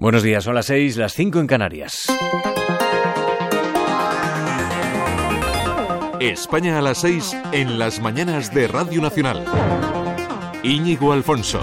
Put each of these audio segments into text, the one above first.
Buenos días, son las seis, las cinco en Canarias. España a las seis en las mañanas de Radio Nacional. Íñigo Alfonso.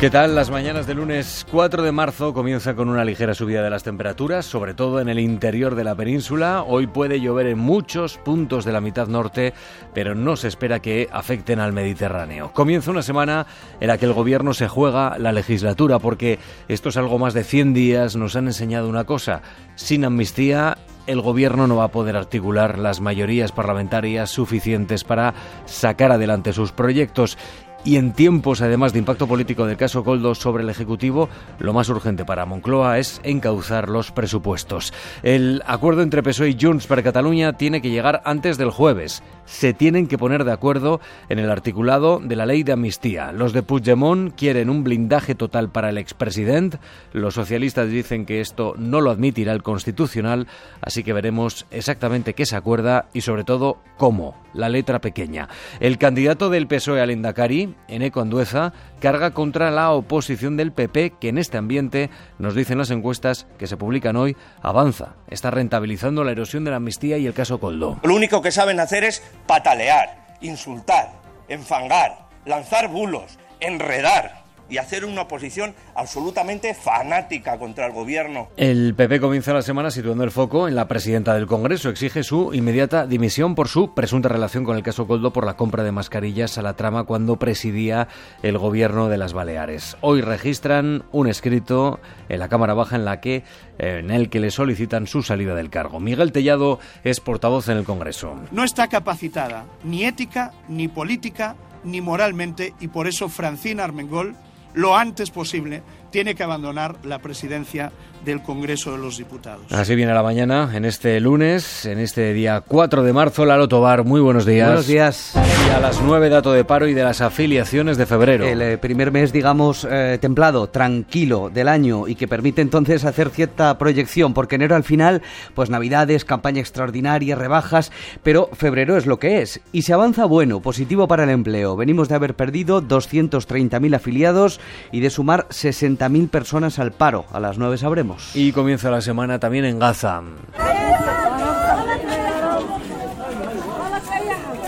¿Qué tal? Las mañanas de lunes 4 de marzo comienza con una ligera subida de las temperaturas, sobre todo en el interior de la península. Hoy puede llover en muchos puntos de la mitad norte, pero no se espera que afecten al Mediterráneo. Comienza una semana en la que el gobierno se juega la legislatura, porque estos algo más de 100 días nos han enseñado una cosa. Sin amnistía el gobierno no va a poder articular las mayorías parlamentarias suficientes para sacar adelante sus proyectos y en tiempos además de impacto político del caso Coldo sobre el Ejecutivo, lo más urgente para Moncloa es encauzar los presupuestos. El acuerdo entre PSOE y Junts para Cataluña tiene que llegar antes del jueves. Se tienen que poner de acuerdo en el articulado de la ley de amnistía. Los de Puigdemont quieren un blindaje total para el expresidente. Los socialistas dicen que esto no lo admitirá el Constitucional, así que veremos exactamente qué se acuerda y sobre todo cómo. La letra pequeña. El candidato del PSOE al Endacari Eneco Andueza, carga contra la oposición del PP, que en este ambiente, nos dicen las encuestas que se publican hoy, avanza. Está rentabilizando la erosión de la amnistía y el caso Coldo. Lo único que saben hacer es patalear, insultar, enfangar, lanzar bulos, enredar y hacer una oposición absolutamente fanática contra el gobierno. El PP comienza la semana situando el foco en la presidenta del Congreso. Exige su inmediata dimisión por su presunta relación con el caso Coldo por la compra de mascarillas a la trama cuando presidía el gobierno de las Baleares. Hoy registran un escrito en la Cámara Baja en la que en el que le solicitan su salida del cargo. Miguel Tellado es portavoz en el Congreso. No está capacitada ni ética, ni política, ni moralmente y por eso Francina Armengol lo antes posible tiene que abandonar la presidencia del Congreso de los Diputados. Así viene la mañana, en este lunes, en este día 4 de marzo. Lalo Tobar, muy buenos días. Buenos días. Y a las 9 dato de paro y de las afiliaciones de febrero. El eh, primer mes, digamos, eh, templado, tranquilo del año y que permite entonces hacer cierta proyección, porque enero al final, pues navidades, campaña extraordinaria, rebajas, pero febrero es lo que es. Y se avanza bueno, positivo para el empleo. Venimos de haber perdido 230.000 afiliados y de sumar 60.000 personas al paro. A las 9 sabremos. Y comienza la semana también en Gaza.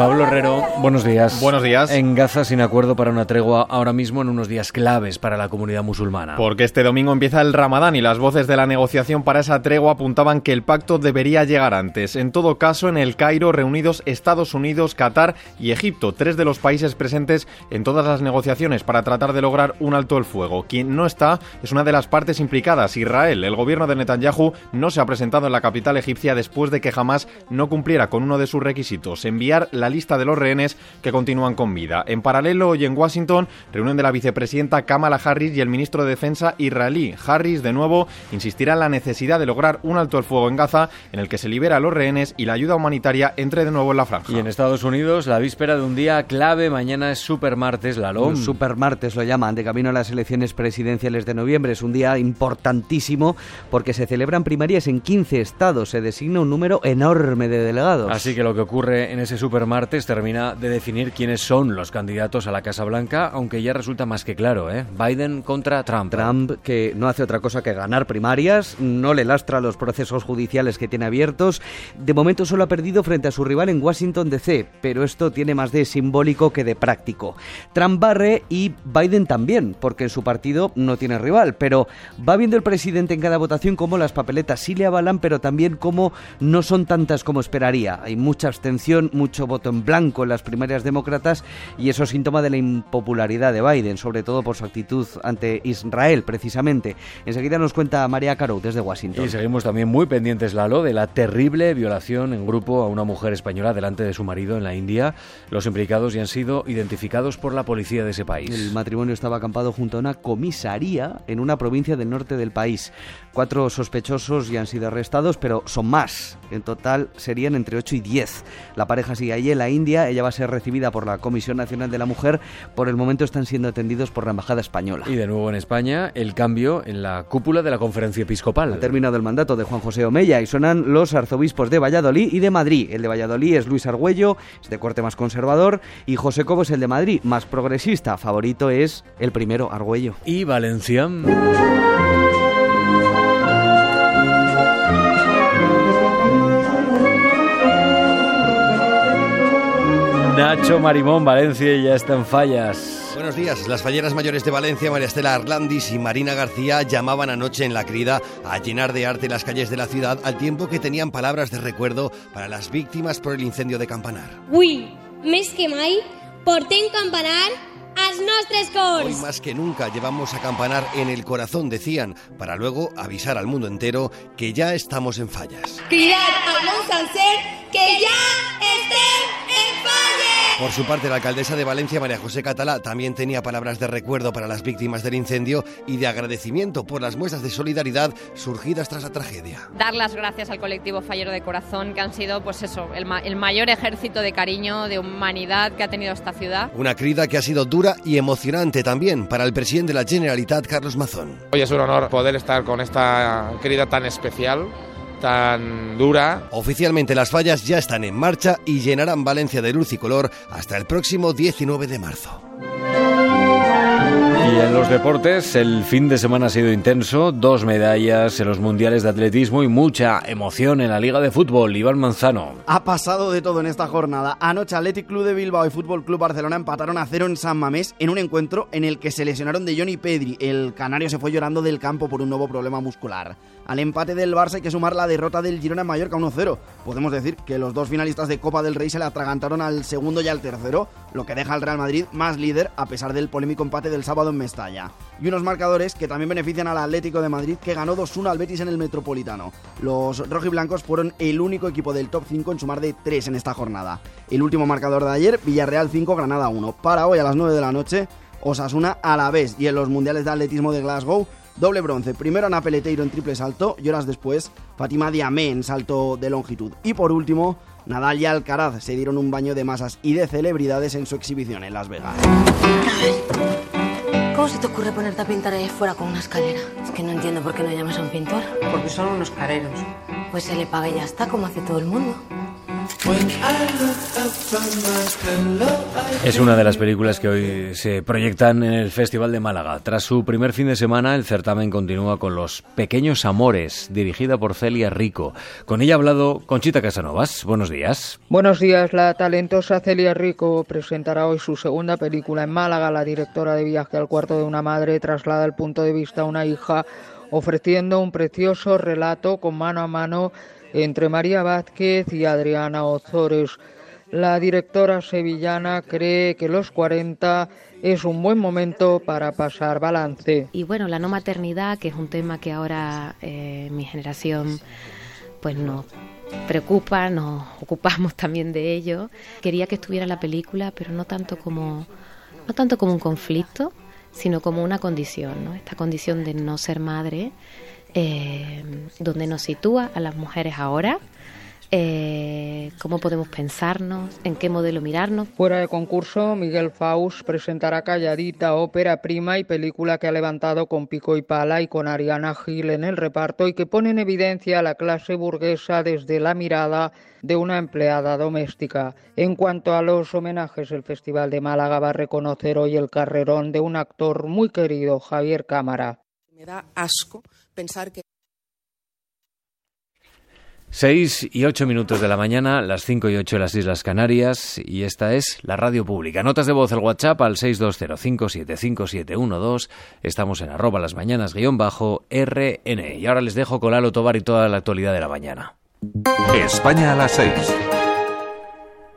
Pablo Herrero, buenos días. Buenos días. En Gaza sin acuerdo para una tregua ahora mismo en unos días claves para la comunidad musulmana. Porque este domingo empieza el Ramadán y las voces de la negociación para esa tregua apuntaban que el pacto debería llegar antes. En todo caso, en el Cairo reunidos Estados Unidos, Qatar y Egipto, tres de los países presentes en todas las negociaciones para tratar de lograr un alto el fuego. Quien no está es una de las partes implicadas, Israel. El gobierno de Netanyahu no se ha presentado en la capital egipcia después de que jamás no cumpliera con uno de sus requisitos, enviar la lista de los rehenes que continúan con vida. En paralelo, hoy en Washington, reunión de la vicepresidenta Kamala Harris y el ministro de Defensa israelí. Harris, de nuevo, insistirá en la necesidad de lograr un alto el fuego en Gaza, en el que se libera a los rehenes y la ayuda humanitaria entre de nuevo en la franja. Y en Estados Unidos, la víspera de un día clave, mañana es super martes, la LOM. Super martes lo llaman, de camino a las elecciones presidenciales de noviembre. Es un día importantísimo porque se celebran primarias en 15 estados. Se designa un número enorme de delegados. Así que lo que ocurre en ese super martes termina de definir quiénes son los candidatos a la Casa Blanca, aunque ya resulta más que claro, ¿eh? Biden contra Trump. Trump, que no hace otra cosa que ganar primarias, no le lastra los procesos judiciales que tiene abiertos. De momento solo ha perdido frente a su rival en Washington DC, pero esto tiene más de simbólico que de práctico. Trump barre y Biden también, porque en su partido no tiene rival, pero va viendo el presidente en cada votación como las papeletas sí le avalan, pero también como no son tantas como esperaría. Hay mucha abstención, mucho voto en blanco en las primarias demócratas y eso es síntoma de la impopularidad de Biden, sobre todo por su actitud ante Israel, precisamente. Enseguida nos cuenta María Caro desde Washington. Y seguimos también muy pendientes, Lalo, de la terrible violación en grupo a una mujer española delante de su marido en la India. Los implicados ya han sido identificados por la policía de ese país. El matrimonio estaba acampado junto a una comisaría en una provincia del norte del país. Cuatro sospechosos ya han sido arrestados, pero son más. En total serían entre 8 y 10. La pareja sigue allí en la India. Ella va a ser recibida por la Comisión Nacional de la Mujer. Por el momento están siendo atendidos por la Embajada Española. Y de nuevo en España, el cambio en la cúpula de la Conferencia Episcopal. Ha terminado el mandato de Juan José Omeya y suenan los arzobispos de Valladolid y de Madrid. El de Valladolid es Luis Argüello, es de corte más conservador, y José Cobo es el de Madrid, más progresista. Favorito es el primero, Argüello. Y Valencia. Nacho Marimón, Valencia ya está en fallas. Buenos días. Las falleras mayores de Valencia, María Estela Arlandis y Marina García, llamaban anoche en la crida a llenar de arte las calles de la ciudad al tiempo que tenían palabras de recuerdo para las víctimas por el incendio de Campanar. Uy, més que mai, portem Campanar als nostres cors. Hoy más que nunca llevamos a Campanar en el corazón, decían, para luego avisar al mundo entero que ya estamos en fallas. Cridar al que ja estem en falles. Por su parte, la alcaldesa de Valencia, María José Catalá, también tenía palabras de recuerdo para las víctimas del incendio y de agradecimiento por las muestras de solidaridad surgidas tras la tragedia. Dar las gracias al colectivo Fallero de Corazón, que han sido, pues eso, el, ma el mayor ejército de cariño, de humanidad que ha tenido esta ciudad. Una crida que ha sido dura y emocionante también para el presidente de la Generalitat, Carlos Mazón. Hoy es un honor poder estar con esta crida tan especial tan dura. Oficialmente las fallas ya están en marcha y llenarán Valencia de luz y color hasta el próximo 19 de marzo. Y en los deportes, el fin de semana ha sido intenso, dos medallas en los mundiales de atletismo y mucha emoción en la Liga de Fútbol. Iván Manzano. Ha pasado de todo en esta jornada. Anoche Athletic Club de Bilbao y Fútbol Club Barcelona empataron a cero en San Mamés en un encuentro en el que se lesionaron de Johnny Pedri. El canario se fue llorando del campo por un nuevo problema muscular. Al empate del Barça hay que sumar la derrota del Girona en Mallorca 1-0. Podemos decir que los dos finalistas de Copa del Rey se le atragantaron al segundo y al tercero, lo que deja al Real Madrid más líder a pesar del polémico empate del sábado en Y unos marcadores que también benefician al Atlético de Madrid que ganó 2-1 al Betis en el Metropolitano. Los rojiblancos fueron el único equipo del top 5 en sumar de 3 en esta jornada. El último marcador de ayer, Villarreal 5, Granada 1. Para hoy a las 9 de la noche, Osasuna a la vez y en los mundiales de atletismo de Glasgow Doble bronce, primero Ana Peleteiro en triple salto y horas después Fátima Diamé en salto de longitud. Y por último, Nadal y Alcaraz se dieron un baño de masas y de celebridades en su exhibición en Las Vegas. ¿Cómo se te ocurre ponerte a pintar ahí fuera con una escalera? Es que no entiendo por qué no llamas a un pintor. Porque son unos careros. Pues se le paga y ya está, como hace todo el mundo. Es una de las películas que hoy se proyectan en el Festival de Málaga. Tras su primer fin de semana, el certamen continúa con Los Pequeños Amores, dirigida por Celia Rico. Con ella ha hablado Conchita Casanovas. Buenos días. Buenos días. La talentosa Celia Rico presentará hoy su segunda película en Málaga. La directora de Viaje al cuarto de una madre traslada el punto de vista a una hija, ofreciendo un precioso relato con mano a mano entre María Vázquez y Adriana Ozores. La directora sevillana cree que los 40 es un buen momento para pasar balance. Y bueno, la no maternidad, que es un tema que ahora eh, mi generación pues nos preocupa, nos ocupamos también de ello. Quería que estuviera la película, pero no tanto como no tanto como un conflicto, sino como una condición, ¿no? Esta condición de no ser madre eh, donde nos sitúa a las mujeres ahora, eh, cómo podemos pensarnos, en qué modelo mirarnos. Fuera de concurso, Miguel Faust presentará Calladita, ópera prima y película que ha levantado con pico y pala y con Ariana Gil en el reparto y que pone en evidencia a la clase burguesa desde la mirada de una empleada doméstica. En cuanto a los homenajes, el Festival de Málaga va a reconocer hoy el carrerón de un actor muy querido, Javier Cámara. Me da asco pensar que 6 y 8 minutos de la mañana, las 5 y 8 de las Islas Canarias, y esta es la radio pública. Notas de voz al WhatsApp al 620575712. Estamos en arroba las mañanas guion bajo RN. Y ahora les dejo con Lalo Tobar y toda la actualidad de la mañana. España a las 6.